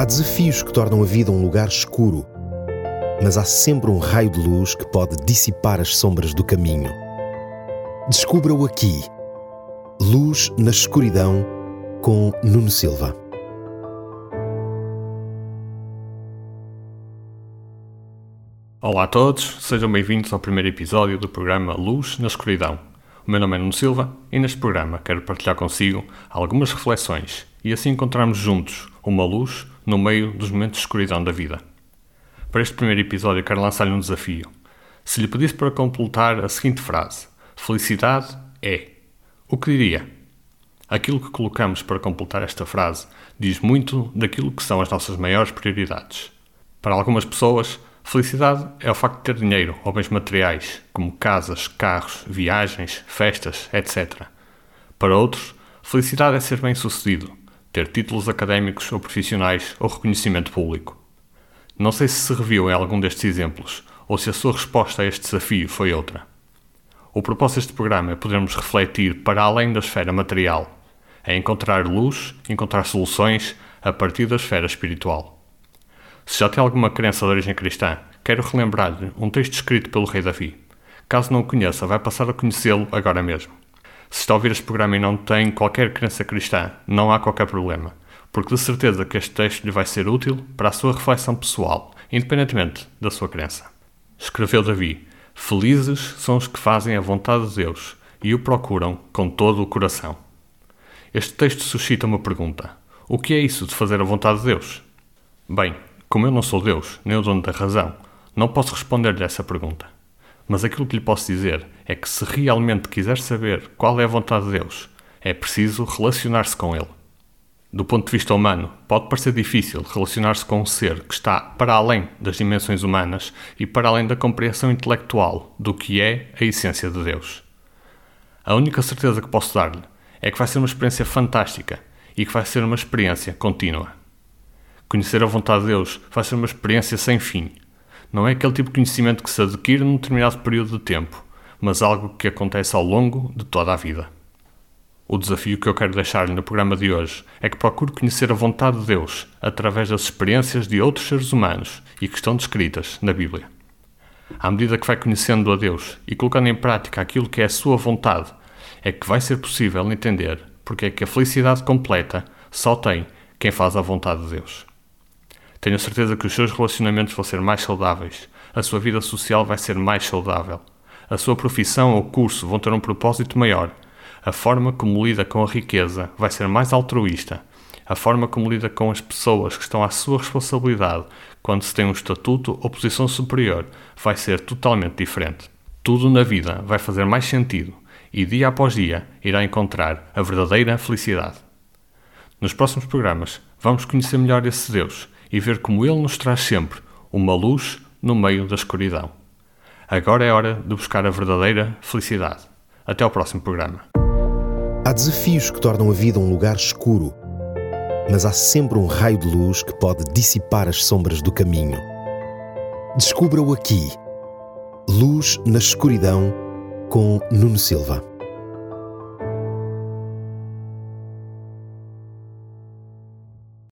Há desafios que tornam a vida um lugar escuro, mas há sempre um raio de luz que pode dissipar as sombras do caminho. Descubra-o aqui. Luz na escuridão com Nuno Silva. Olá a todos, sejam bem-vindos ao primeiro episódio do programa Luz na Escuridão. O meu nome é Nuno Silva e neste programa quero partilhar consigo algumas reflexões e assim encontrarmos juntos uma luz no meio dos momentos de escuridão da vida. Para este primeiro episódio, quero lançar-lhe um desafio. Se lhe pedisse para completar a seguinte frase: Felicidade é. O que diria? Aquilo que colocamos para completar esta frase diz muito daquilo que são as nossas maiores prioridades. Para algumas pessoas, felicidade é o facto de ter dinheiro ou bens materiais, como casas, carros, viagens, festas, etc. Para outros, felicidade é ser bem-sucedido, ter títulos académicos ou profissionais ou reconhecimento público. Não sei se se reviu em algum destes exemplos ou se a sua resposta a este desafio foi outra. O propósito deste programa é podermos refletir para além da esfera material, é encontrar luz, encontrar soluções a partir da esfera espiritual. Se já tem alguma crença de origem cristã, quero relembrar-lhe um texto escrito pelo rei Davi. Caso não o conheça, vai passar a conhecê-lo agora mesmo. Se está a ouvir este programa e não tem qualquer crença cristã, não há qualquer problema, porque de certeza que este texto lhe vai ser útil para a sua reflexão pessoal, independentemente da sua crença. Escreveu Davi: Felizes são os que fazem a vontade de Deus e o procuram com todo o coração. Este texto suscita uma pergunta: O que é isso de fazer a vontade de Deus? Bem, como eu não sou Deus, nem o dono da razão, não posso responder-lhe essa pergunta. Mas aquilo que lhe posso dizer é que se realmente quiser saber qual é a vontade de Deus, é preciso relacionar-se com Ele. Do ponto de vista humano, pode parecer difícil relacionar-se com um ser que está para além das dimensões humanas e para além da compreensão intelectual do que é a essência de Deus. A única certeza que posso dar-lhe é que vai ser uma experiência fantástica e que vai ser uma experiência contínua. Conhecer a vontade de Deus vai ser uma experiência sem fim, não é aquele tipo de conhecimento que se adquire num determinado período de tempo, mas algo que acontece ao longo de toda a vida. O desafio que eu quero deixar-lhe no programa de hoje é que procure conhecer a vontade de Deus através das experiências de outros seres humanos e que estão descritas na Bíblia. À medida que vai conhecendo a Deus e colocando em prática aquilo que é a sua vontade, é que vai ser possível entender porque é que a felicidade completa só tem quem faz a vontade de Deus. Tenho certeza que os seus relacionamentos vão ser mais saudáveis, a sua vida social vai ser mais saudável, a sua profissão ou curso vão ter um propósito maior, a forma como lida com a riqueza vai ser mais altruísta, a forma como lida com as pessoas que estão à sua responsabilidade quando se tem um estatuto ou posição superior vai ser totalmente diferente. Tudo na vida vai fazer mais sentido e dia após dia irá encontrar a verdadeira felicidade. Nos próximos programas vamos conhecer melhor esse Deus e ver como Ele nos traz sempre uma luz no meio da escuridão. Agora é hora de buscar a verdadeira felicidade. Até ao próximo programa. Há desafios que tornam a vida um lugar escuro, mas há sempre um raio de luz que pode dissipar as sombras do caminho. Descubra-o aqui. Luz na escuridão com Nuno Silva.